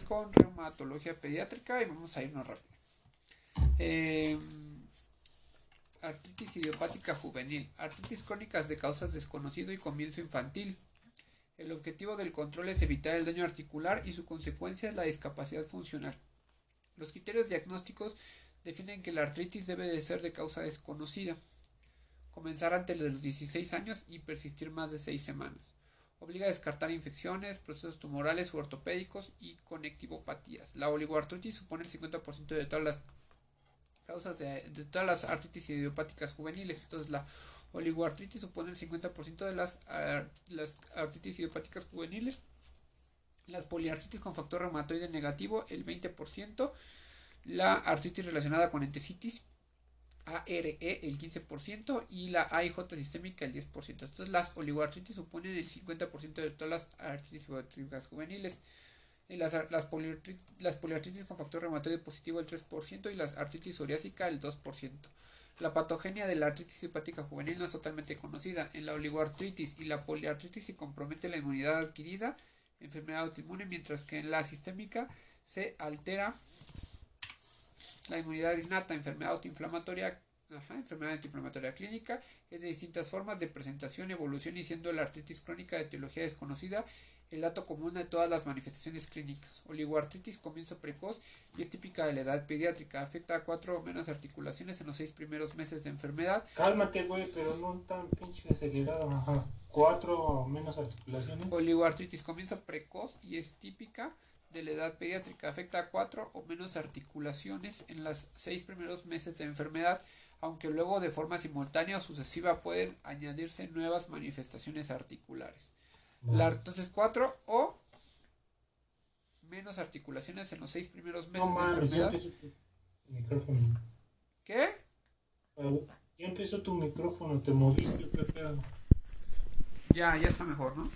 con reumatología pediátrica y vamos a irnos rápido. Eh, artritis idiopática juvenil. Artritis crónicas de causas desconocido y comienzo infantil. El objetivo del control es evitar el daño articular y su consecuencia es la discapacidad funcional. Los criterios diagnósticos definen que la artritis debe de ser de causa desconocida, comenzar antes de los 16 años y persistir más de 6 semanas. Obliga a descartar infecciones, procesos tumorales u ortopédicos y conectivopatías. La oligoartritis supone el 50% de todas las causas de, todas las artritis idiopáticas juveniles. Entonces la oligoartritis supone el 50% de las, las artritis idiopáticas juveniles. Las poliartritis con factor reumatoide negativo el 20%. La artritis relacionada con entesitis ARE el 15% y la AIJ sistémica el 10%. Entonces las oligoartritis suponen el 50% de todas las artritis idiopáticas juveniles. Las, las, las poliartritis con factor reumatoide positivo el 3% y las artritis psoriásica el 2%. La patogenia de la artritis hepática juvenil no es totalmente conocida. En la oligoartritis y la poliartritis se compromete la inmunidad adquirida, enfermedad autoinmune, mientras que en la sistémica se altera la inmunidad innata, enfermedad autoinflamatoria, enfermedad autoinflamatoria clínica, es de distintas formas de presentación, evolución y siendo la artritis crónica de etiología desconocida el dato común de todas las manifestaciones clínicas. Oligoartritis comienzo precoz y es típica de la edad pediátrica. Afecta a cuatro o menos articulaciones en los seis primeros meses de enfermedad. Cálmate, güey, pero no tan pinche acelerado. Ajá. Cuatro o menos articulaciones. Oligoartritis comienzo precoz y es típica de la edad pediátrica. Afecta a cuatro o menos articulaciones en los seis primeros meses de enfermedad, aunque luego de forma simultánea o sucesiva pueden añadirse nuevas manifestaciones articulares. La, entonces, cuatro o menos articulaciones en los seis primeros meses de enfermedad. ¿Qué? Ya empezó tu micrófono, te moviste, Ya, ya está mejor, ¿no?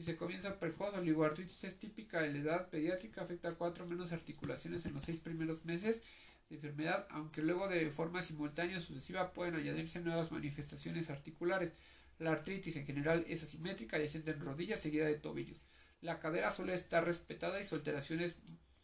Se comienza precoz, oligoartritis es típica de la edad pediátrica, afecta a cuatro menos articulaciones en los seis primeros meses de enfermedad, aunque luego de forma simultánea o sucesiva pueden añadirse nuevas manifestaciones articulares. La artritis en general es asimétrica y asciende en rodillas seguida de tobillos. La cadera suele estar respetada y su alteración es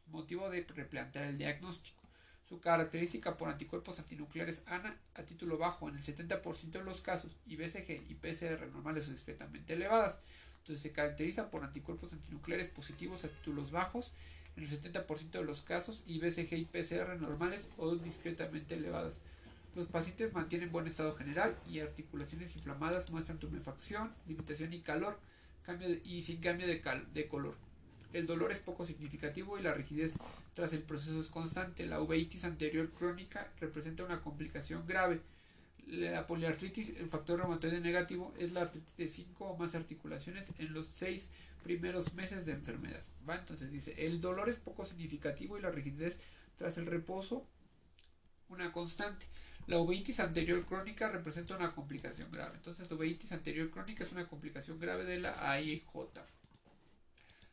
motivo de replantear el diagnóstico. Su característica por anticuerpos antinucleares ANA a título bajo en el 70% de los casos y BCG y PCR normales o discretamente elevadas. Entonces se caracteriza por anticuerpos antinucleares positivos a títulos bajos en el 70% de los casos y BCG y PCR normales o discretamente elevadas. Los pacientes mantienen buen estado general y articulaciones inflamadas muestran tumefacción, limitación y calor y sin cambio de, de color. El dolor es poco significativo y la rigidez tras el proceso es constante. La uveitis anterior crónica representa una complicación grave. La poliartritis, el factor reumatoide negativo, es la artritis de 5 o más articulaciones en los 6 primeros meses de enfermedad. Entonces dice, el dolor es poco significativo y la rigidez tras el reposo una constante. La uveitis anterior crónica representa una complicación grave. Entonces, la uveitis anterior crónica es una complicación grave de la AIJ.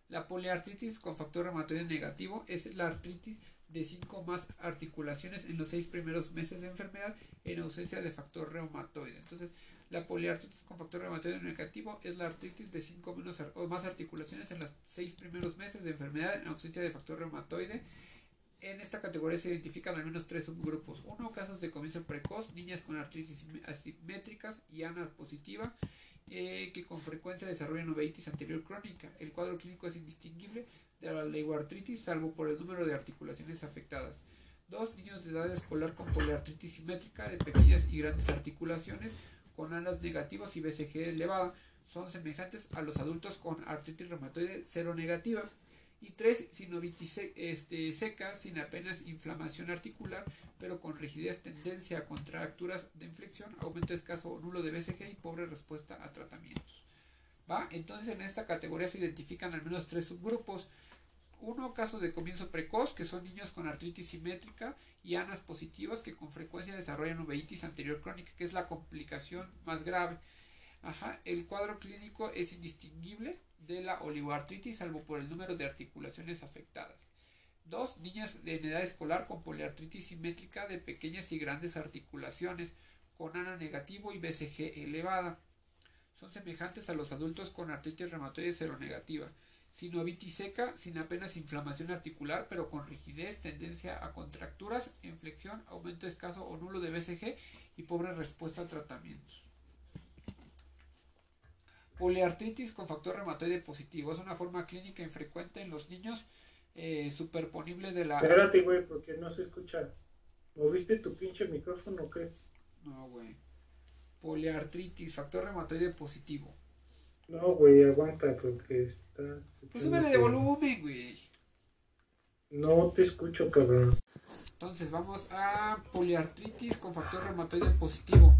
La poliartritis con factor reumatoide negativo es la artritis de 5 más articulaciones en los 6 primeros meses de enfermedad en ausencia de factor reumatoide. Entonces, la poliartritis con factor reumatoide negativo es la artritis de 5 menos o más articulaciones en los 6 primeros meses de enfermedad en ausencia de factor reumatoide en esta categoría se identifican al menos tres subgrupos. Uno, casos de comienzo precoz, niñas con artritis asimétricas y ANA positiva, eh, que con frecuencia desarrollan uveitis anterior crónica. El cuadro clínico es indistinguible de la leigoartritis, salvo por el número de articulaciones afectadas. Dos, niños de edad escolar con poliartritis simétrica de pequeñas y grandes articulaciones, con anas negativas y BCG elevada, son semejantes a los adultos con artritis reumatoide cero negativa y tres, sinovitis este, seca, sin apenas inflamación articular, pero con rigidez, tendencia a contracturas de inflexión, aumento escaso o nulo de BCG y pobre respuesta a tratamientos. ¿Va? Entonces en esta categoría se identifican al menos tres subgrupos. Uno, casos de comienzo precoz, que son niños con artritis simétrica y anas positivas que con frecuencia desarrollan uveitis anterior crónica, que es la complicación más grave. Ajá, el cuadro clínico es indistinguible de la oligoartritis, salvo por el número de articulaciones afectadas. Dos, niñas en edad escolar con poliartritis simétrica de pequeñas y grandes articulaciones, con ANA negativo y BCG elevada. Son semejantes a los adultos con artritis reumatoide seronegativa. Sinovitis seca, sin apenas inflamación articular, pero con rigidez, tendencia a contracturas, inflexión, aumento escaso o nulo de BCG y pobre respuesta a tratamientos. Poliartritis con factor reumatoide positivo. Es una forma clínica infrecuente en los niños eh, superponible de la... Espérate, güey, porque no se escucha. ¿Moviste tu pinche micrófono o qué? No, güey. Poliartritis, factor reumatoide positivo. No, güey, aguanta porque está... Pues súbele de volumen, güey. No te escucho, cabrón. Entonces vamos a poliartritis con factor reumatoide positivo.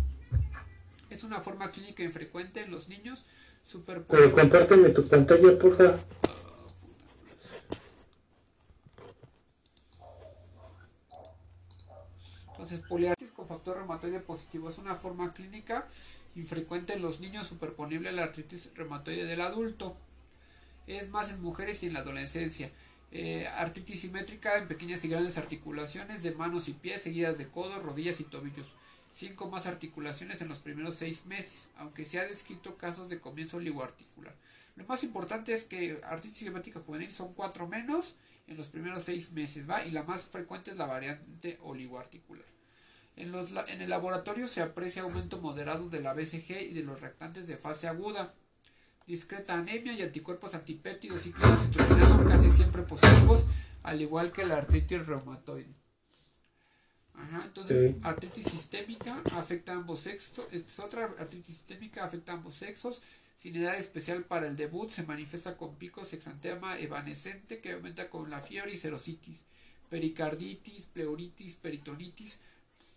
Es una forma clínica infrecuente en los niños. Super Pero compárteme tu pantalla, porfa. Entonces, poliartritis con factor reumatoide positivo es una forma clínica infrecuente en los niños superponible a la artritis reumatoide del adulto. Es más en mujeres y en la adolescencia. Eh, artritis simétrica en pequeñas y grandes articulaciones de manos y pies, seguidas de codos, rodillas y tobillos. Cinco más articulaciones en los primeros seis meses, aunque se ha descrito casos de comienzo oligoarticular. Lo más importante es que artritis simétrica juvenil son cuatro menos en los primeros seis meses, ¿va? Y la más frecuente es la variante oligoarticular. En, los, en el laboratorio se aprecia aumento moderado de la BCG y de los reactantes de fase aguda. Discreta anemia y anticuerpos antipéptidos y cloro casi siempre positivos, al igual que la artritis reumatoide. Ajá, entonces, artritis sistémica afecta a ambos sexos. Es otra artritis sistémica afecta a ambos sexos. Sin edad especial para el debut, se manifiesta con picos exantema evanescente que aumenta con la fiebre y serositis. Pericarditis, pleuritis, peritonitis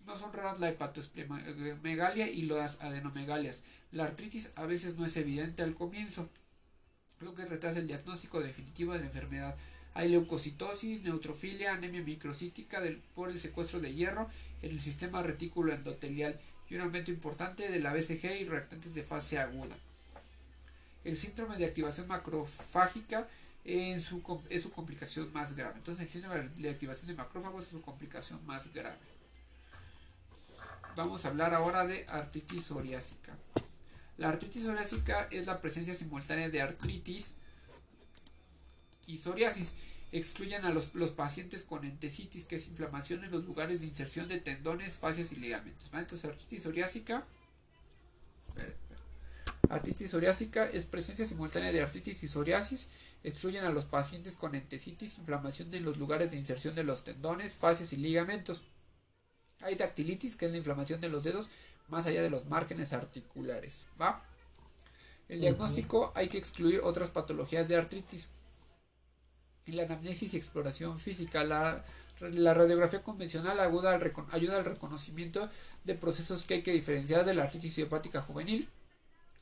no son raras la hepatosplenomegalia y las adenomegalias. La artritis a veces no es evidente al comienzo, lo que retrasa el diagnóstico definitivo de la enfermedad. Hay leucocitosis, neutrofilia, anemia microcítica por el secuestro de hierro en el sistema retículo endotelial y un aumento importante de la BCG y reactantes de fase aguda. El síndrome de activación macrofágica es su complicación más grave. Entonces el síndrome de activación de macrófagos es su complicación más grave. Vamos a hablar ahora de artritis psoriásica. La artritis psoriásica es la presencia simultánea de artritis y psoriasis. Excluyen a los, pacientes con entesitis, que es inflamación en los lugares de inserción de tendones, fascias y ligamentos. Entonces, artritis psoriásica. Artritis psoriásica es presencia simultánea de artritis y psoriasis. Excluyen a los pacientes con entesitis, inflamación en los lugares de inserción de los tendones, fascias y ligamentos. Hay dactilitis, que es la inflamación de los dedos más allá de los márgenes articulares. ¿Va? El diagnóstico hay que excluir otras patologías de artritis. En la anamnesis y exploración física, la, radiografía convencional ayuda al, ayuda al reconocimiento de procesos que hay que diferenciar de la artritis idiopática juvenil,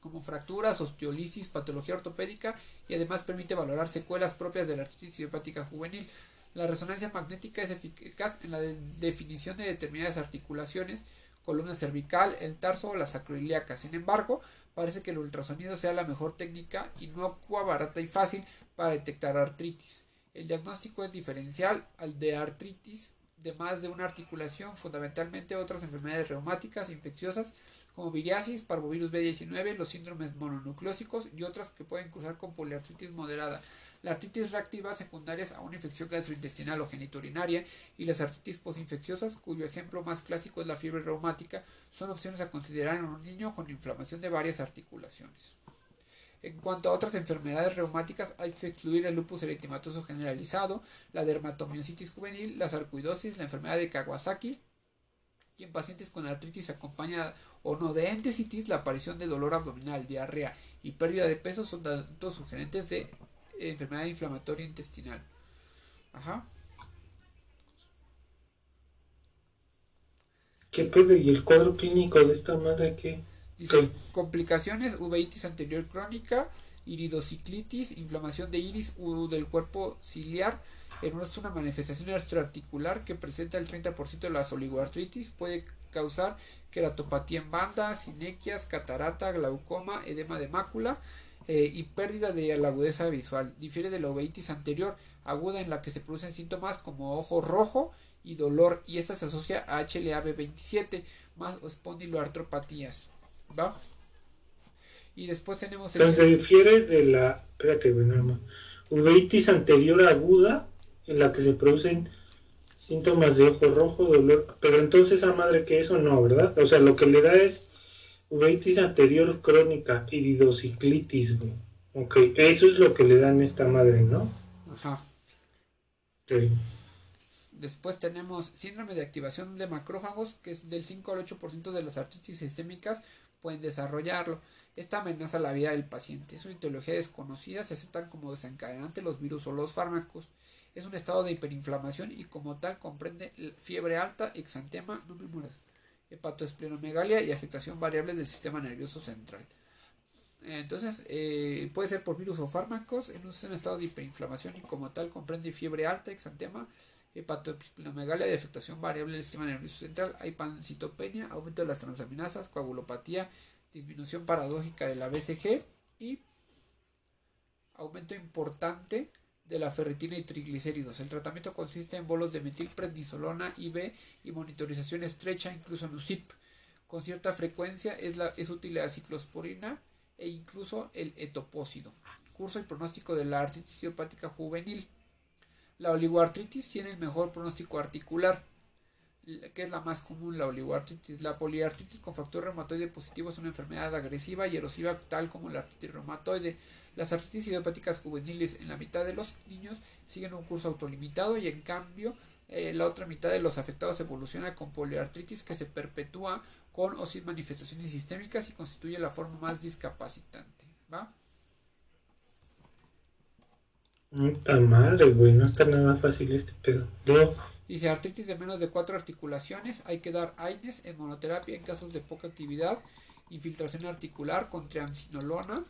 como fracturas, osteolisis, patología ortopédica y además permite valorar secuelas propias de la artritis idiopática juvenil. La resonancia magnética es eficaz en la definición de determinadas articulaciones, columna cervical, el tarso o la sacroiliaca. Sin embargo, parece que el ultrasonido sea la mejor técnica inocua, barata y fácil para detectar artritis. El diagnóstico es diferencial al de artritis de más de una articulación, fundamentalmente otras enfermedades reumáticas infecciosas como viriasis, parvovirus B19, los síndromes mononucleósicos y otras que pueden cruzar con poliartritis moderada la artritis reactiva secundarias a una infección gastrointestinal o geniturinaria y las artritis posinfecciosas, cuyo ejemplo más clásico es la fiebre reumática, son opciones a considerar en un niño con inflamación de varias articulaciones. En cuanto a otras enfermedades reumáticas, hay que excluir el lupus eritematoso generalizado, la dermatomiositis juvenil, la sarcoidosis, la enfermedad de Kawasaki, y en pacientes con artritis acompaña o no de entesitis, la aparición de dolor abdominal, diarrea y pérdida de peso son datos sugerentes de enfermedad inflamatoria intestinal. Ajá. ¿Qué pedo? ¿Y el cuadro clínico de esta madre qué? Dice, complicaciones, uveitis anterior crónica, iridociclitis, inflamación de iris u del cuerpo ciliar, es una manifestación extraarticular que presenta el 30% de la oligoartritis, puede causar queratopatía en banda, sinequias, catarata, glaucoma, edema de mácula, eh, y pérdida de la agudeza visual. Difiere de la uveitis anterior, aguda en la que se producen síntomas como ojo rojo y dolor, y esta se asocia a HLA-B27 más espondiloartropatías. ¿Va? Y después tenemos... Entonces se difiere de la... Espérate, bueno, uveitis anterior aguda en la que se producen síntomas de ojo rojo, dolor, pero entonces a madre que eso no, ¿verdad? O sea, lo que le da es uveitis anterior crónica, iridociclitis, güey. Ok, eso es lo que le dan a esta madre, ¿no? Ajá. Ok. Después tenemos síndrome de activación de macrófagos, que es del 5 al 8% de las artritis sistémicas pueden desarrollarlo. Esta amenaza la vida del paciente. Es una etiología desconocida, se aceptan como desencadenante los virus o los fármacos. Es un estado de hiperinflamación y como tal comprende fiebre alta, exantema, no me mueras, hepatoesplenomegalia y afectación variable del sistema nervioso central. Entonces, eh, puede ser por virus o fármacos, en un estado de hiperinflamación y como tal comprende fiebre alta, exantema, hepatoesplenomegalia y afectación variable del sistema nervioso central, hay pancitopenia, aumento de las transaminasas, coagulopatía, disminución paradójica de la BCG y aumento importante de la ferritina y triglicéridos. El tratamiento consiste en bolos de metilprednisolona IV y monitorización estrecha, incluso en UCIP. Con cierta frecuencia es, la, es útil la ciclosporina e incluso el etopósido. Curso y pronóstico de la artritis idiopática juvenil. La oligoartritis tiene el mejor pronóstico articular, que es la más común, la oligoartritis. La poliartritis con factor reumatoide positivo es una enfermedad agresiva y erosiva tal como la artritis reumatoide. Las artritis idiopáticas juveniles en la mitad de los niños siguen un curso autolimitado y en cambio eh, la otra mitad de los afectados evoluciona con poliartritis que se perpetúa con o sin manifestaciones sistémicas y constituye la forma más discapacitante. ¿Va? No está madre, güey, no está nada fácil este pedo. Dice artritis de menos de cuatro articulaciones, hay que dar AINES en monoterapia en casos de poca actividad, infiltración articular con triamcinolona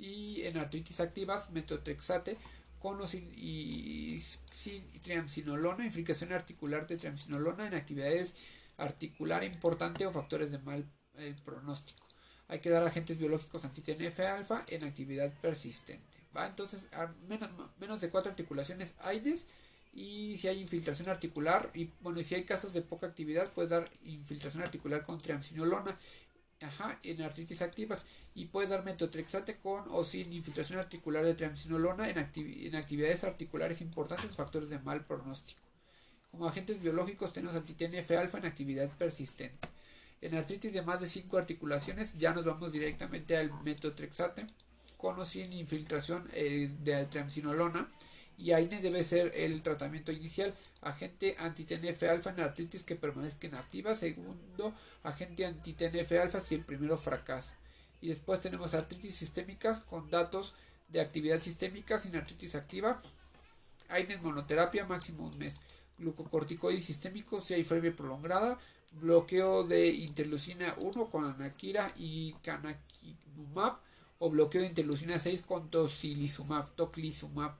y en artritis activas metotrexate con o sin, y, sin triamcinolona, infiltración articular de triamcinolona en actividades articular importante o factores de mal eh, pronóstico. Hay que dar agentes biológicos anti-TNF alfa en actividad persistente. ¿va? Entonces, menos, menos de cuatro articulaciones AINES y si hay infiltración articular y bueno, si hay casos de poca actividad, puedes dar infiltración articular con triamcinolona ajá, en artritis activas y puedes dar metotrexate con o sin infiltración articular de triamcinolona en, en actividades articulares importantes, factores de mal pronóstico. Como agentes biológicos tenemos anti-TNF alfa en actividad persistente. En artritis de más de 5 articulaciones ya nos vamos directamente al metotrexate con o sin infiltración eh, de triamcinolona y AINES debe ser el tratamiento inicial. Agente anti-TNF alfa en artritis que permanezca inactiva. Segundo, agente anti-TNF alfa si el primero fracasa. Y después tenemos artritis sistémicas con datos de actividad sistémica sin artritis activa. AINES monoterapia máximo un mes. Glucocorticoides sistémicos si hay fiebre prolongada. Bloqueo de interleucina 1 con anaquira y canakinumab o bloqueo de interleucina 6 con tocilizumab, toclizumab.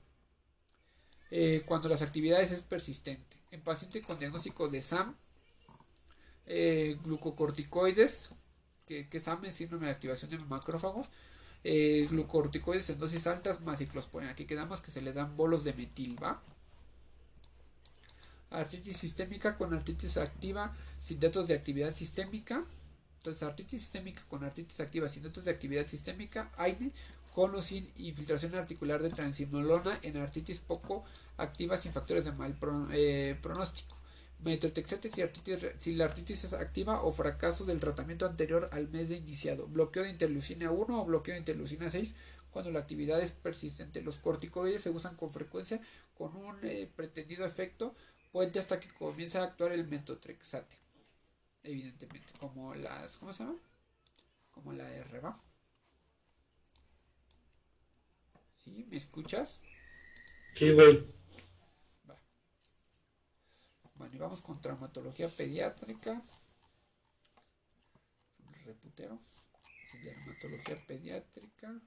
Eh, cuando las actividades es persistente. En paciente con diagnóstico de SAM, eh, glucocorticoides, que, que SAM es síndrome de activación de macrófagos, eh, glucocorticoides en dosis altas más ciclosporina. Aquí quedamos que se le dan bolos de metil, ¿va? Artritis sistémica con artritis activa sin datos de actividad sistémica. Entonces, artritis sistémica con artritis activa sin datos de actividad sistémica, AINE, con o sin infiltración articular de transinolona en artritis poco activa sin factores de mal eh, pronóstico. Metotrexate si, si la artritis es activa o fracaso del tratamiento anterior al mes de iniciado. Bloqueo de interleucina 1 o bloqueo de interleucina 6 cuando la actividad es persistente. Los corticoides se usan con frecuencia con un eh, pretendido efecto puente hasta que comienza a actuar el metotrexate. Evidentemente, como las, ¿cómo se llama? Como la R, ¿va? ¿Sí? ¿Me escuchas? Sí, güey. Va. Bueno, y vamos con traumatología pediátrica. Reputero. Dermatología pediátrica.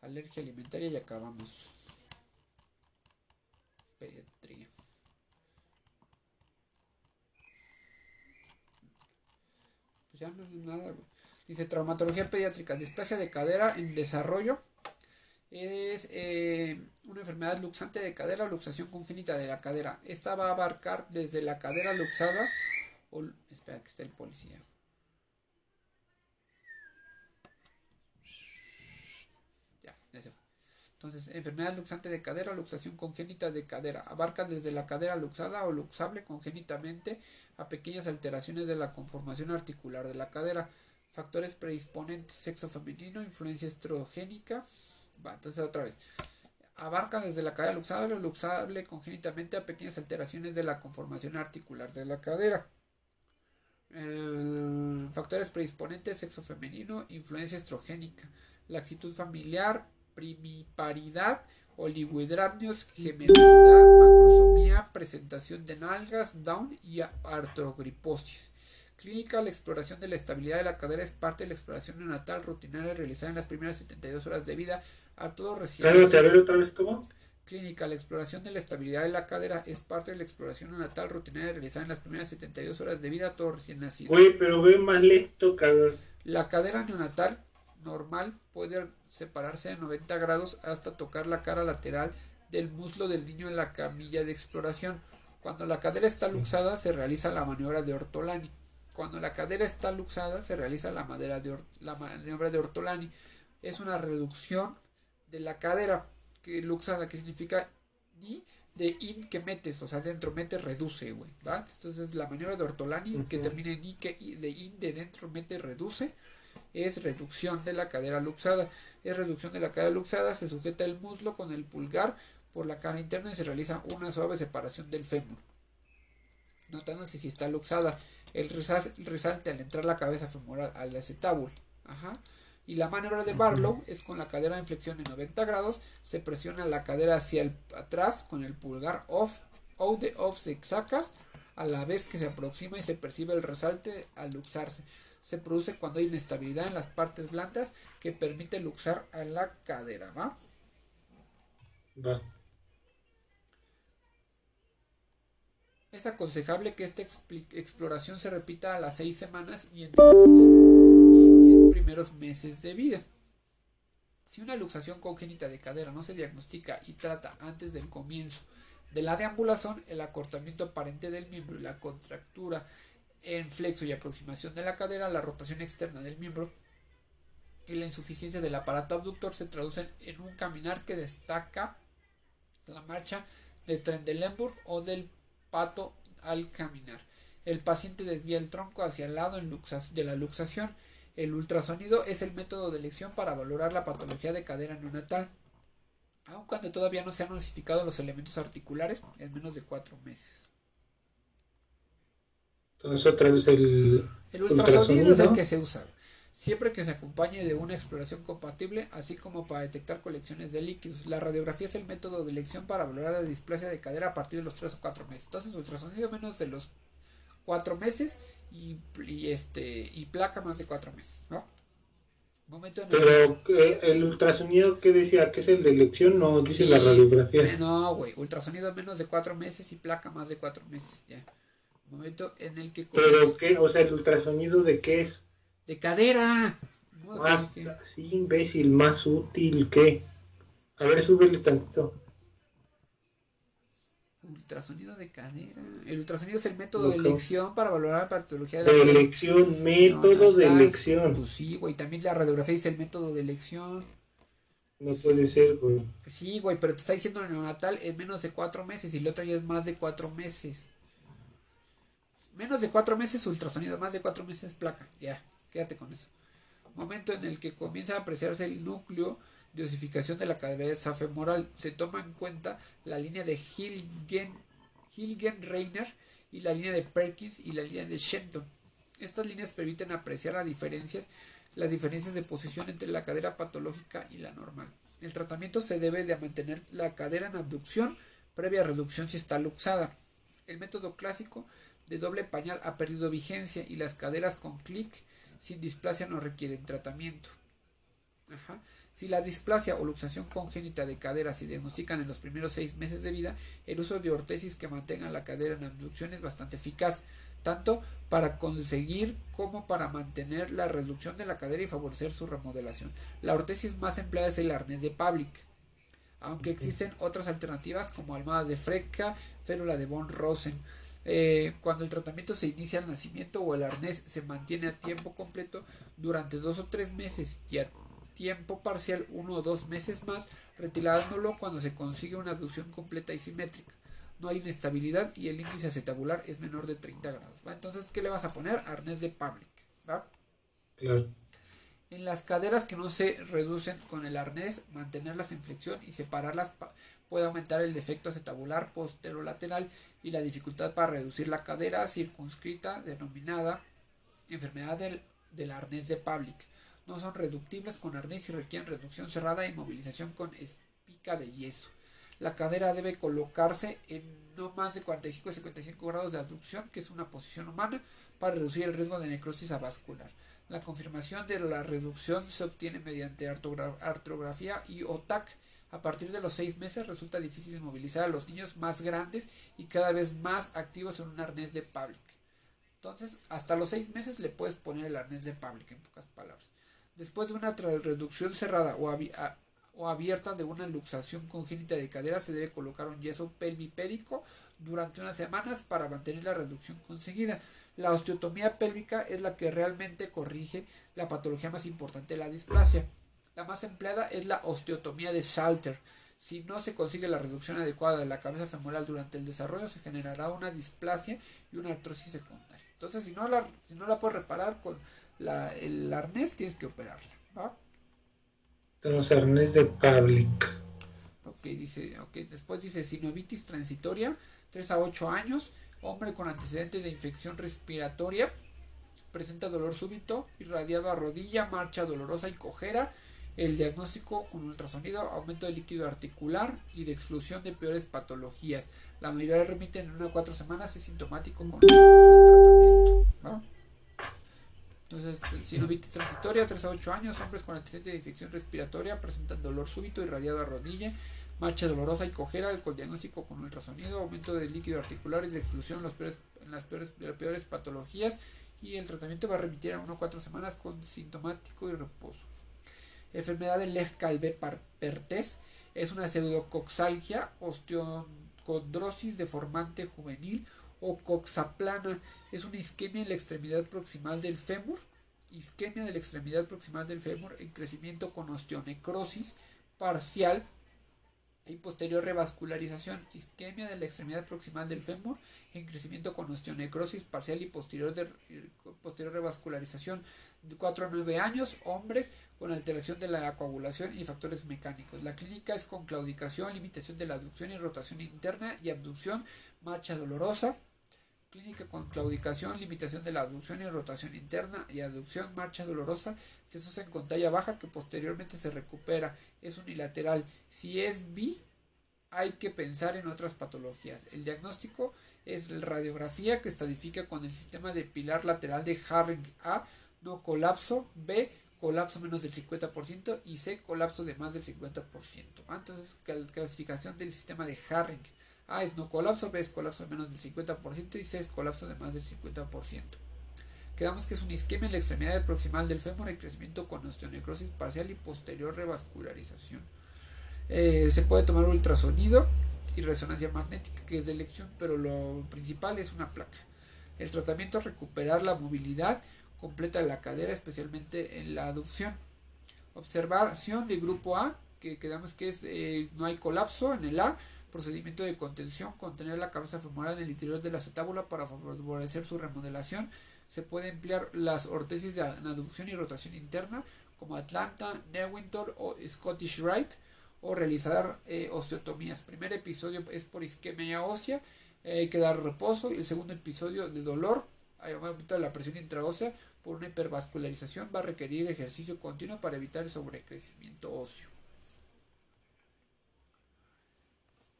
Alergia alimentaria y acabamos. Pediatría. Pues ya no es nada, Dice traumatología pediátrica, displasia de cadera en desarrollo es eh, una enfermedad luxante de cadera luxación congénita de la cadera. Esta va a abarcar desde la cadera luxada espera que esté el policía. Ya, ya se fue. Entonces, enfermedad luxante de cadera, luxación congénita de cadera. Abarca desde la cadera luxada o luxable congénitamente a pequeñas alteraciones de la conformación articular de la cadera. Factores predisponentes, sexo femenino, influencia estrogénica. Va, entonces otra vez. Abarca desde la cadera luxable o luxable congénitamente a pequeñas alteraciones de la conformación articular de la cadera. Eh, factores predisponentes, sexo femenino, influencia estrogénica, laxitud familiar, primiparidad, oligohidrapnios, gemelidad, macrosomía, presentación de nalgas, down y artrogriposis. Clínica, la exploración de la estabilidad de la cadera es parte de la exploración neonatal rutinaria realizada en las primeras 72 horas de vida a todo recién otra vez cómo? Clínica, la exploración de la estabilidad de la cadera es parte de la exploración neonatal rutinaria realizada en las primeras 72 horas de vida a todo recién nacido. Güey, pero ve más lento, cabrón. La cadera neonatal normal puede separarse de 90 grados hasta tocar la cara lateral del muslo del niño en la camilla de exploración. Cuando la cadera está luxada se realiza la maniobra de Ortolani. Cuando la cadera está luxada se realiza la, madera de la maniobra de Ortolani. Es una reducción de la cadera que luxada que significa ni de in que metes, o sea, dentro mete reduce, güey, Entonces la maniobra de Ortolani que termina en i que de in de dentro mete reduce es reducción de la cadera luxada. Es reducción de la cadera luxada, se sujeta el muslo con el pulgar por la cara interna y se realiza una suave separación del fémur. Notándose si está luxada. El resalte al entrar la cabeza femoral al acetábulo. Ajá. Y la maniobra de Barlow es con la cadera en flexión en 90 grados. Se presiona la cadera hacia el, atrás con el pulgar off o de off se sacas a la vez que se aproxima y se percibe el resalte al luxarse se produce cuando hay inestabilidad en las partes blandas que permite luxar a la cadera, ¿va? Va. Es aconsejable que esta exploración se repita a las seis semanas y entre y diez primeros meses de vida. Si una luxación congénita de cadera no se diagnostica y trata antes del comienzo de la deambulación, el acortamiento aparente del miembro y la contractura en flexo y aproximación de la cadera, la rotación externa del miembro y la insuficiencia del aparato abductor se traducen en un caminar que destaca la marcha del tren de Lemberg o del pato al caminar. El paciente desvía el tronco hacia el lado de la luxación. El ultrasonido es el método de elección para valorar la patología de cadera neonatal, aun cuando todavía no se han notificado los elementos articulares en menos de cuatro meses. Entonces otra vez el, el ultrasonido, es el que se usa. Siempre que se acompañe de una exploración compatible, así como para detectar colecciones de líquidos. La radiografía es el método de elección para valorar la displasia de cadera a partir de los 3 o 4 meses. Entonces, ultrasonido menos de los 4 meses y, este y placa más de 4 meses. Momento Pero el ultrasonido que decía que es el de elección, no dice la radiografía. No, güey, ultrasonido menos de 4 meses y placa más de 4 meses. Ya momento en el que... ¿Pero qué? O sea, ¿el ultrasonido de qué es? De cadera. Más, sí, imbécil, más útil que... A ver, súbele tantito. Ultrasonido de cadera. El ultrasonido es el método de elección para valorar la patología de la elección, método de elección. Pues sí, güey. También la radiografía dice el método de elección. No puede ser, güey. Sí, güey, pero te está diciendo neonatal en menos de cuatro meses y el otro ya es más de cuatro meses. Menos de cuatro meses ultrasonido, más de cuatro meses placa. Ya, quédate con eso. Momento en el que comienza a apreciarse el núcleo de osificación de la cabeza femoral. Se toma en cuenta la línea de Hilgen, Hilgen Reiner y la línea de Perkins y la línea de Shenton. Estas líneas permiten apreciar las diferencias, las diferencias de posición entre la cadera patológica y la normal. El tratamiento se debe de mantener la cadera en abducción previa reducción si está luxada. El método clásico de doble pañal ha perdido vigencia y las caderas con clic sin displasia no requieren tratamiento. Si la displasia o luxación congénita de cadera se diagnostican en los primeros seis meses de vida, el uso de ortesis que mantengan la cadera en abducción es bastante eficaz, tanto para conseguir como para mantener la reducción de la cadera y favorecer su remodelación. La ortesis más empleada es el arnés de Pavlik, aunque existen otras alternativas como almohada de Freca, férula de von Rosen. Eh, cuando el tratamiento se inicia al nacimiento o el arnés se mantiene a tiempo completo durante dos o tres meses y a tiempo parcial uno o dos meses más, retirándolo cuando se consigue una abducción completa y simétrica. No hay inestabilidad y el índice acetabular es menor de 30 grados. Entonces, ¿qué le vas a poner? Arnés de Pavlik. Claro. En las caderas que no se reducen con el arnés, mantenerlas en flexión y separarlas puede aumentar el defecto acetabular posterolateral y la dificultad para reducir la cadera circunscrita denominada enfermedad del, del arnés de Pavlik. No son reductibles con arnés y requieren reducción cerrada y movilización con espica de yeso. La cadera debe colocarse en no más de 45 55 grados de abducción, que es una posición humana, para reducir el riesgo de necrosis avascular. La confirmación de la reducción se obtiene mediante artrografía y OTAC. A partir de los seis meses resulta difícil movilizar a los niños más grandes y cada vez más activos en un arnés de Pavlik. Entonces, hasta los seis meses le puedes poner el arnés de Pavlik, en pocas palabras. Después de una reducción cerrada o, o abierta de una luxación congénita de cadera, se debe colocar un yeso pelvipédico durante unas semanas para mantener la reducción conseguida. La osteotomía pélvica es la que realmente corrige la patología más importante de la displasia. La más empleada es la osteotomía de Salter. Si no se consigue la reducción adecuada de la cabeza femoral durante el desarrollo, se generará una displasia y una artrosis secundaria. Entonces, si no la, si no la puedes reparar con la, el arnés, tienes que operarla. Tenemos arnés de Pavlik. Ok, dice, okay, después dice sinovitis transitoria, 3 a 8 años hombre con antecedentes de infección respiratoria, presenta dolor súbito, irradiado a rodilla, marcha dolorosa y cojera, el diagnóstico con ultrasonido, aumento de líquido articular y de exclusión de peores patologías. La mayoría remiten en una o cuatro semanas, es sintomático con el tratamiento. Entonces, sinovitis transitoria, 3 a 8 años, hombres con antecedentes de infección respiratoria, presentan dolor súbito, irradiado a rodilla, marcha dolorosa y cojera, el diagnóstico con ultrasonido, aumento de líquido articulares, de exclusión los peores, en las peores, peores patologías y el tratamiento va a remitir a 1 o 4 semanas con sintomático y reposo. Enfermedad de Lech-Calvé-Pertés es una pseudocoxalgia, osteocondrosis deformante juvenil o coxaplana. Es una isquemia en la extremidad proximal del fémur. Isquemia de la extremidad proximal del fémur en crecimiento con osteonecrosis parcial y posterior revascularización, isquemia de la extremidad proximal del fémur en crecimiento con osteonecrosis parcial y posterior, de, posterior revascularización de 4 a 9 años, hombres con alteración de la coagulación y factores mecánicos. La clínica es con claudicación, limitación de la aducción y rotación interna y abducción, marcha dolorosa. Clínica con claudicación, limitación de la abducción y rotación interna y aducción, marcha dolorosa. Se usa con talla baja que posteriormente se recupera es unilateral. Si es bi, hay que pensar en otras patologías. El diagnóstico es la radiografía que estadifica con el sistema de pilar lateral de Harring A, no colapso, B, colapso menos del 50% y C, colapso de más del 50%. Entonces, clasificación del sistema de Harring. A es no colapso, B es colapso de menos del 50% y C es colapso de más del 50%. Quedamos que es un isquemia en la extremidad proximal del fémur en crecimiento con osteonecrosis parcial y posterior revascularización. Eh, se puede tomar ultrasonido y resonancia magnética, que es de elección, pero lo principal es una placa. El tratamiento es recuperar la movilidad completa de la cadera, especialmente en la aducción. Observación de grupo A, que quedamos que es eh, no hay colapso en el A, procedimiento de contención, contener la cabeza femoral en el interior de la acetábula para favorecer su remodelación se puede emplear las ortesis de aducción y rotación interna como Atlanta, Newington o Scottish Rite o realizar eh, osteotomías. primer episodio es por isquemia ósea, eh, hay que dar reposo y el segundo episodio de dolor, hay aumento la presión intraósea por una hipervascularización va a requerir ejercicio continuo para evitar el sobrecrecimiento óseo.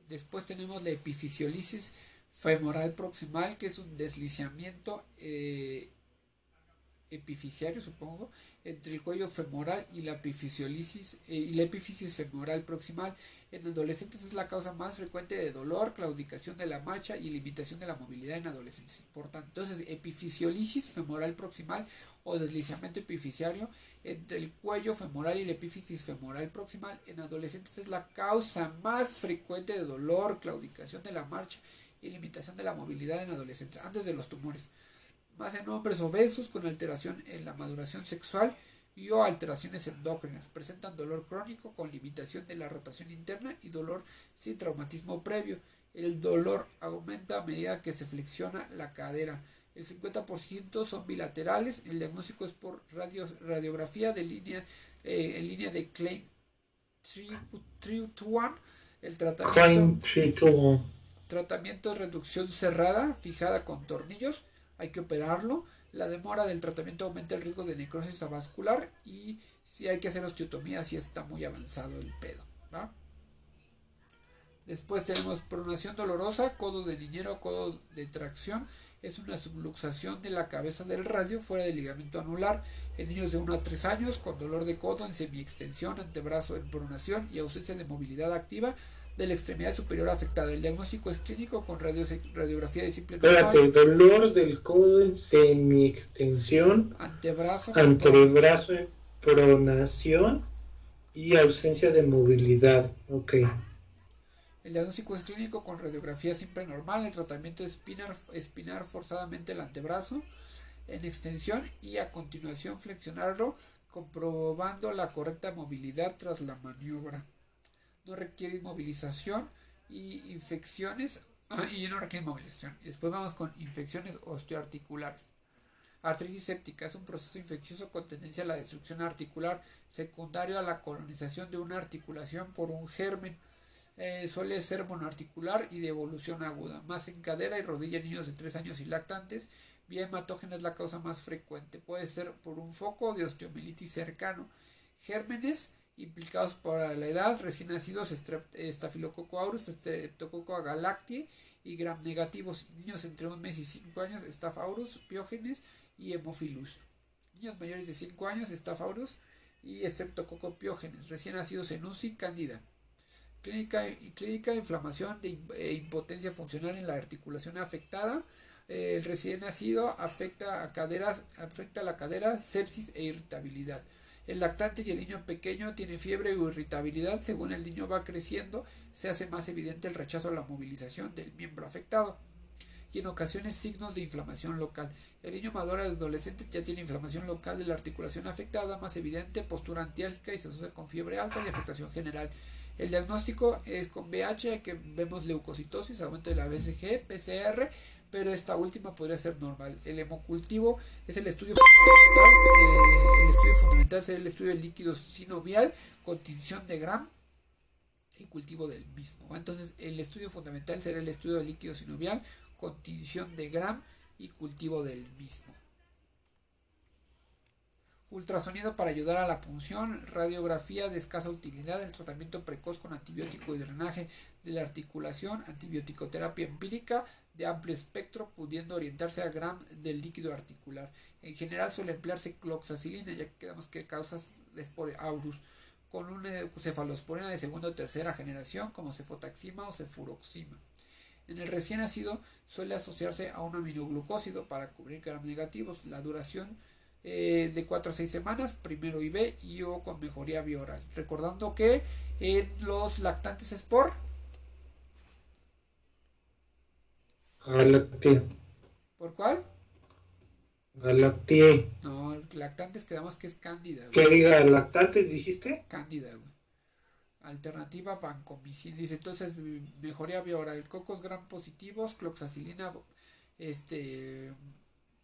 Después tenemos la epifisiolisis femoral proximal, que es un deslizamiento eh, epifisiario, supongo, entre el cuello femoral y la epifisiolisis eh, y la epifisis femoral proximal. En adolescentes es la causa más frecuente de dolor, claudicación de la marcha y limitación de la movilidad en adolescentes. Importante. Entonces, epifisiolisis femoral proximal o deslizamiento epifisiario entre el cuello femoral y la epífisis femoral proximal en adolescentes es la causa más frecuente de dolor, claudicación de la marcha y limitación de la movilidad en adolescentes antes de los tumores. Más en hombres obesos con alteración en la maduración sexual, y o alteraciones endócrinas. Presentan dolor crónico con limitación de la rotación interna y dolor sin traumatismo previo. El dolor aumenta a medida que se flexiona la cadera. El 50% son bilaterales. El diagnóstico es por radiografía de línea, eh, en línea de Klein 321. El tratamiento, tratamiento de reducción cerrada, fijada con tornillos. Hay que operarlo la demora del tratamiento aumenta el riesgo de necrosis avascular y si hay que hacer osteotomía si está muy avanzado el pedo. Después tenemos pronación dolorosa, codo de niñero, codo de tracción. Es una subluxación de la cabeza del radio fuera del ligamento anular en niños de 1 a 3 años con dolor de codo en semiextensión, antebrazo en pronación y ausencia de movilidad activa de la extremidad superior afectada. El diagnóstico es clínico con radiografía de simple Espérate, dolor del codo en semiextensión, antebrazo, antebrazo en pronación y ausencia de movilidad. Ok. El diagnóstico es clínico con radiografía simple normal. El tratamiento es espinar, espinar forzadamente el antebrazo en extensión y a continuación flexionarlo comprobando la correcta movilidad tras la maniobra no requiere inmovilización y infecciones ah, y no requiere inmovilización. Después vamos con infecciones osteoarticulares. Artritis séptica es un proceso infeccioso con tendencia a la destrucción articular secundario a la colonización de una articulación por un germen. Eh, suele ser monoarticular y de evolución aguda, más en cadera y rodilla en niños de 3 años y lactantes. Vía hematógena es la causa más frecuente. Puede ser por un foco de osteomielitis cercano. Gérmenes implicados por la edad, recién nacidos, Staphylococcus aureus, Streptococcus galactiae y gram negativos, niños entre un mes y 5 años, Staph aureus, Piógenes y Hemophilus. Niños mayores de 5 años, Staph y Streptococcus Piógenes, recién nacidos en UCI, Candida. Clínica, clínica inflamación de e impotencia funcional en la articulación afectada. el recién nacido afecta a caderas, afecta a la cadera, sepsis e irritabilidad. El lactante y el niño pequeño tiene fiebre o irritabilidad. Según el niño va creciendo, se hace más evidente el rechazo a la movilización del miembro afectado. Y en ocasiones signos de inflamación local. El niño maduro adolescente ya tiene inflamación local de la articulación afectada, más evidente, postura antiálgica y se asocia con fiebre alta y afectación general. El diagnóstico es con VH, que vemos leucocitosis, aumento de la BCG, PCR, pero esta última podría ser normal. El hemocultivo es el estudio fundamental, eh, el estudio fundamental es el estudio del líquido sinovial con tinción de Gram y cultivo del mismo. Entonces, el estudio fundamental será el estudio del líquido sinovial con tinción de Gram y cultivo del mismo ultrasonido para ayudar a la punción, radiografía de escasa utilidad, el tratamiento precoz con antibiótico y drenaje de la articulación, antibiótico-terapia empírica de amplio espectro, pudiendo orientarse a gram del líquido articular. En general suele emplearse cloxacilina, ya que quedamos que causa aurus, con una cefalosporina de segunda o tercera generación, como cefotaxima o cefuroxima. En el recién nacido suele asociarse a un aminoglucósido para cubrir gram negativos. La duración eh, de 4 a 6 semanas, primero IV y o con mejoría bioral. Recordando que en los lactantes es por Galactia. ¿Por cuál? Galactia. No, lactantes quedamos que es cándida. ¿Qué diga lactantes dijiste? Cándida, güey. Alternativa vancomicina. Dice entonces mejoría bioral. Cocos gram positivos, cloxacilina, este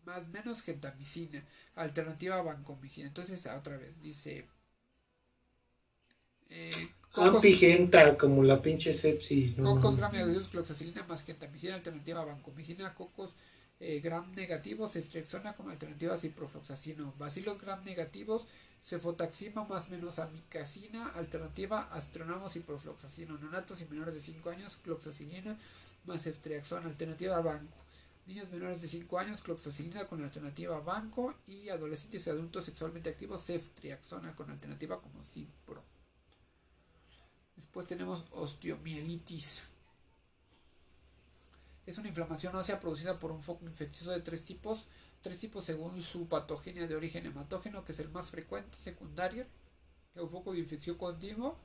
más menos gentamicina, alternativa vancomicina. Entonces, otra vez, dice... Eh, cocos, como la pinche sepsis. ¿no? Cocos gram negativos, cloxacilina más gentamicina, alternativa vancomicina, cocos eh, gram negativos, ceftriaxona como alternativa ciprofloxacino, bacilos gram negativos, cefotaxima más menos amicacina, alternativa astronamo ciprofloxacino, neonatos y menores de 5 años, cloxacilina más ceftriaxona, alternativa banco niños menores de 5 años, cloxacilina con alternativa banco y adolescentes y adultos sexualmente activos, ceftriaxona con alternativa como Cipro. Después tenemos osteomielitis. Es una inflamación ósea producida por un foco infeccioso de tres tipos, tres tipos según su patogenia de origen hematógeno, que es el más frecuente, secundario, que es un foco de infección continuo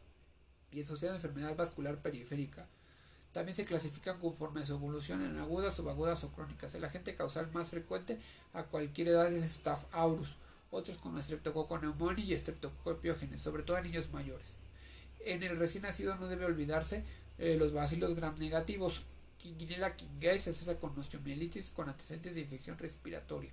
y asociado a enfermedad vascular periférica. También se clasifican conforme a su evolución en agudas, subagudas o crónicas. El agente causal más frecuente a cualquier edad es Staph aureus. otros como Streptococcus pneumoniae y Streptococcus pyogenes, sobre todo en niños mayores. En el recién nacido no debe olvidarse eh, los bacilos gram negativos. Quinguinella quinguae se asocia con osteomielitis con antecedentes de infección respiratoria.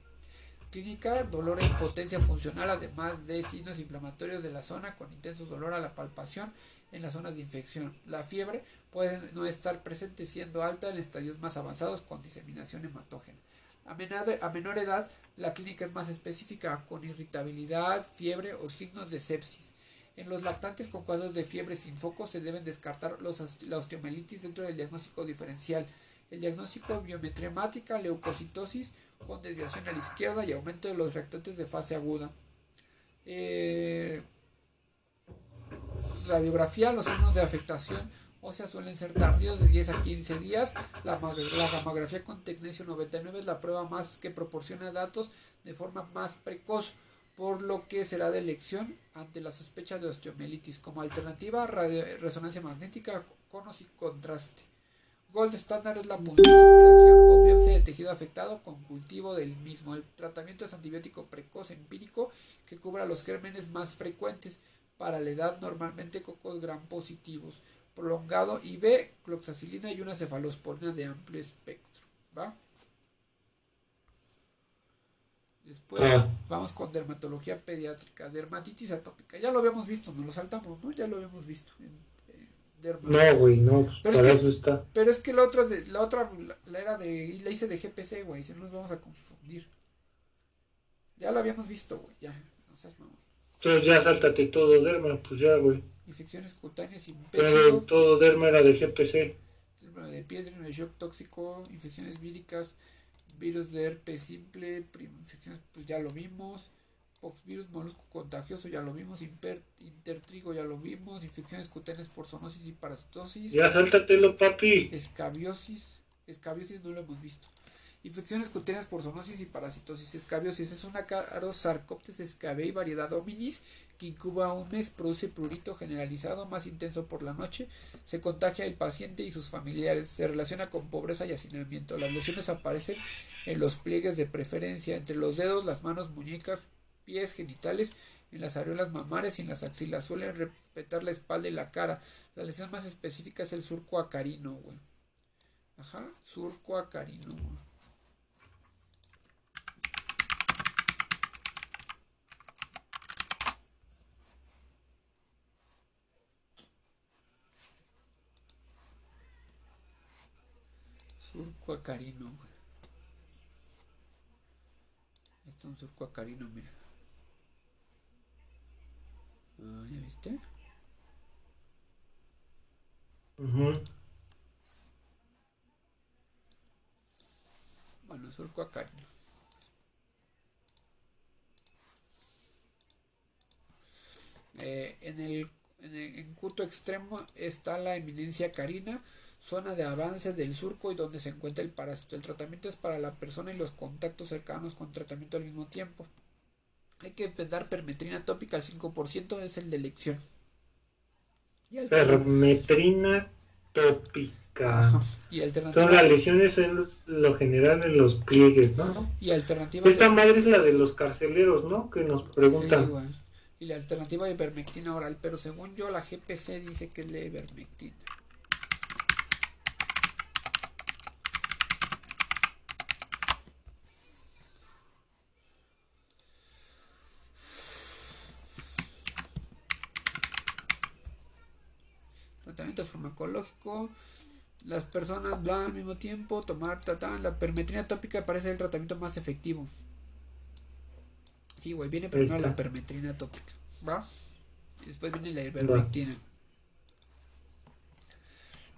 Clínica, dolor e impotencia funcional, además de signos inflamatorios de la zona con intenso dolor a la palpación en las zonas de infección. La fiebre puede no estar presente siendo alta en estadios más avanzados con diseminación hematógena. A menor edad, la clínica es más específica con irritabilidad, fiebre o signos de sepsis. En los lactantes con cuadros de fiebre sin foco se deben descartar los, la osteomelitis dentro del diagnóstico diferencial. El diagnóstico biometremática, leucocitosis con desviación a la izquierda y aumento de los reactantes de fase aguda. Eh, radiografía, los signos de afectación ósea suelen ser tardíos de 10 a 15 días. La, la con tecnesio 99 es la prueba más que proporciona datos de forma más precoz, por lo que será de elección ante la sospecha de osteomelitis. Como alternativa, resonancia magnética, conos y contraste. Gold estándar es la o biopsia de tejido afectado con cultivo del mismo. El tratamiento es antibiótico precoz empírico que cubra los gérmenes más frecuentes para la edad normalmente cocos gram positivos prolongado y B, cloxacilina y una cefalosporina de amplio espectro. ¿va? Después ah. vamos con dermatología pediátrica, dermatitis atópica. Ya lo habíamos visto, nos lo saltamos, ¿no? Ya lo habíamos visto. no, güey, no, pues pero es que, está. Pero es que la otra, de, la otra la, era de, la hice de GPC, güey, si no nos vamos a confundir. Ya lo habíamos visto, güey, ya, no seas mamón. Entonces ya sáltate todo derma, pues ya, güey infecciones cutáneas y Pero todo derma era de GPC. De piel, de shock tóxico, infecciones víricas, virus de herpes simple, infecciones, pues ya lo vimos. Poxvirus molusco contagioso, ya lo vimos. intertrigo, ya lo vimos. Infecciones cutáneas por zoonosis y parasitosis. Ya sáltatelo, papi. Escabiosis. Escabiosis no lo hemos visto. Infecciones cutáneas por zoonosis y parasitosis. Escabiosis es una Sarcoptes escabei variedad hominis que incuba un mes, produce prurito generalizado más intenso por la noche, se contagia el paciente y sus familiares, se relaciona con pobreza y hacinamiento. Las lesiones aparecen en los pliegues de preferencia, entre los dedos, las manos, muñecas, pies, genitales, en las areolas mamares y en las axilas. Suelen respetar la espalda y la cara. La lesión más específica es el surco acarino, güey. Ajá, surco acarino, Surco acarino, güey. Este es un surco acarino, mira. Ah, ¿ya viste? Bueno, surco acarino. Eh, en el en, el, en curto extremo está la eminencia carina zona de avance del surco y donde se encuentra el parásito. El tratamiento es para la persona y los contactos cercanos con tratamiento al mismo tiempo. Hay que dar permetrina tópica al 5%, es el de elección. permetrina tópica. Y alternativa. Son las lesiones en lo general en los pliegues, ¿no? Y alternativa. Esta madre es la de los carceleros, ¿no? Que nos preguntan. y la alternativa de ivermectina oral, pero según yo la GPC dice que es la ivermectina. Tratamiento farmacológico. Las personas van al mismo tiempo, tomar tratan la permetrina tópica parece el tratamiento más efectivo. Sí, güey, viene primero la permetrina tópica, ¿va? Y después viene la ivermectina.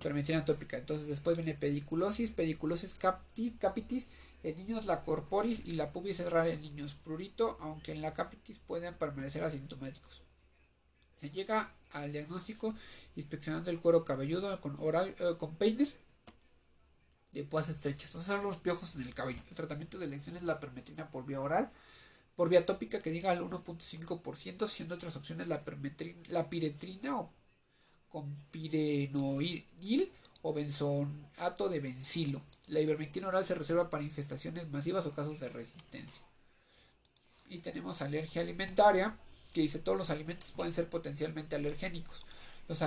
Permetrina tópica. Entonces después viene pediculosis, pediculosis capitis, en niños la corporis y la pubis es rara en niños. Prurito, aunque en la capitis pueden permanecer asintomáticos. Se llega al diagnóstico inspeccionando el cuero cabelludo con oral eh, con peines de púas estrechas. Entonces son los piojos en el cabello. El tratamiento de elección es la permetrina por vía oral, por vía tópica que diga al 1.5%, siendo otras opciones la la piretrina o con pirenoil o benzonato de benzilo. La ivermectina oral se reserva para infestaciones masivas o casos de resistencia. Y tenemos alergia alimentaria, que dice todos los alimentos pueden ser potencialmente alergénicos. Los,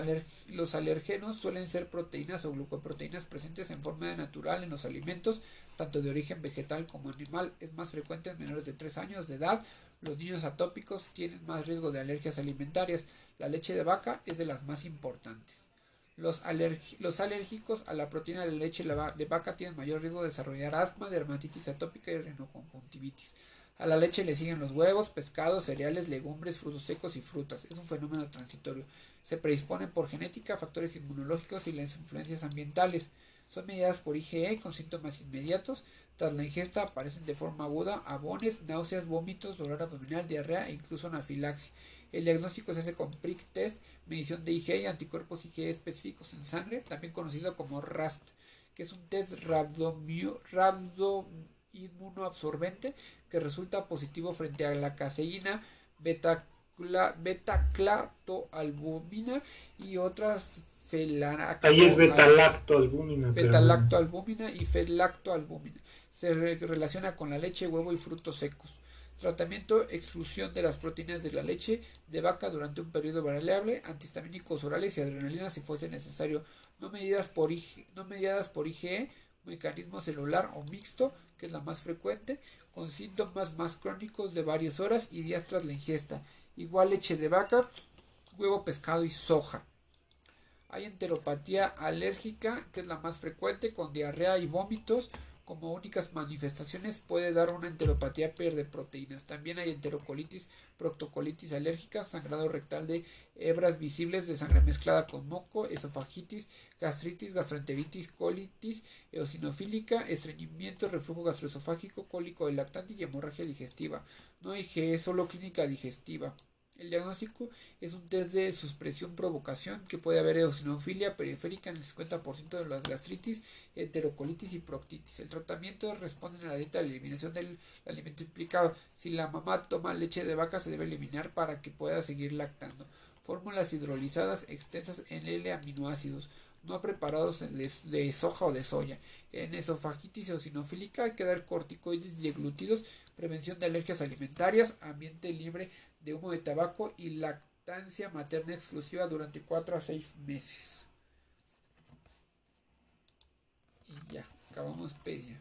los alergenos suelen ser proteínas o glucoproteínas presentes en forma natural en los alimentos, tanto de origen vegetal como animal. Es más frecuente en menores de 3 años de edad. Los niños atópicos tienen más riesgo de alergias alimentarias. La leche de vaca es de las más importantes. Los, los alérgicos a la proteína de leche de vaca tienen mayor riesgo de desarrollar asma, dermatitis atópica y rinoconjuntivitis. A la leche le siguen los huevos, pescados, cereales, legumbres, frutos secos y frutas. Es un fenómeno transitorio. Se predispone por genética, factores inmunológicos y las influencias ambientales. Son mediadas por IgE con síntomas inmediatos. Tras la ingesta aparecen de forma aguda abones, náuseas, vómitos, dolor abdominal, diarrea e incluso anafilaxia. El diagnóstico se hace con prick test, medición de IgE y anticuerpos IgE específicos en sangre, también conocido como RAST, que es un test inmunoabsorbente que resulta positivo frente a la caseína, beta beta-clatoalbúmina y otras Ahí es beta-lactoalbúmina. Beta-lactoalbúmina y fed-lactoalbúmina. Se relaciona con la leche, huevo y frutos secos. Tratamiento, exclusión de las proteínas de la leche de vaca durante un periodo variable, antihistamínicos orales y adrenalina si fuese necesario, no medidas por, no mediadas por IgE, mecanismo celular o mixto, que es la más frecuente, con síntomas más crónicos de varias horas y días tras la ingesta. Igual leche de vaca, huevo, pescado y soja. Hay enteropatía alérgica, que es la más frecuente, con diarrea y vómitos, como únicas manifestaciones puede dar una enteropatía de proteínas. También hay enterocolitis, proctocolitis alérgica, sangrado rectal de hebras visibles de sangre mezclada con moco, esofagitis, gastritis, gastroenteritis, colitis eosinofílica, estreñimiento, reflujo gastroesofágico, cólico del lactante y hemorragia digestiva. No hay GE, solo clínica digestiva. El diagnóstico es un test de suspresión provocación que puede haber eosinofilia periférica en el 50% de las gastritis, enterocolitis y proctitis. El tratamiento responde a la dieta de eliminación del alimento implicado. Si la mamá toma leche de vaca se debe eliminar para que pueda seguir lactando. Fórmulas hidrolizadas extensas en L-aminoácidos no preparados de, soja o de soya. En esofagitis eosinofílica hay que dar corticoides y glútidos, prevención de alergias alimentarias, ambiente libre de humo de tabaco y lactancia materna exclusiva durante 4 a 6 meses. Y ya, acabamos pedia.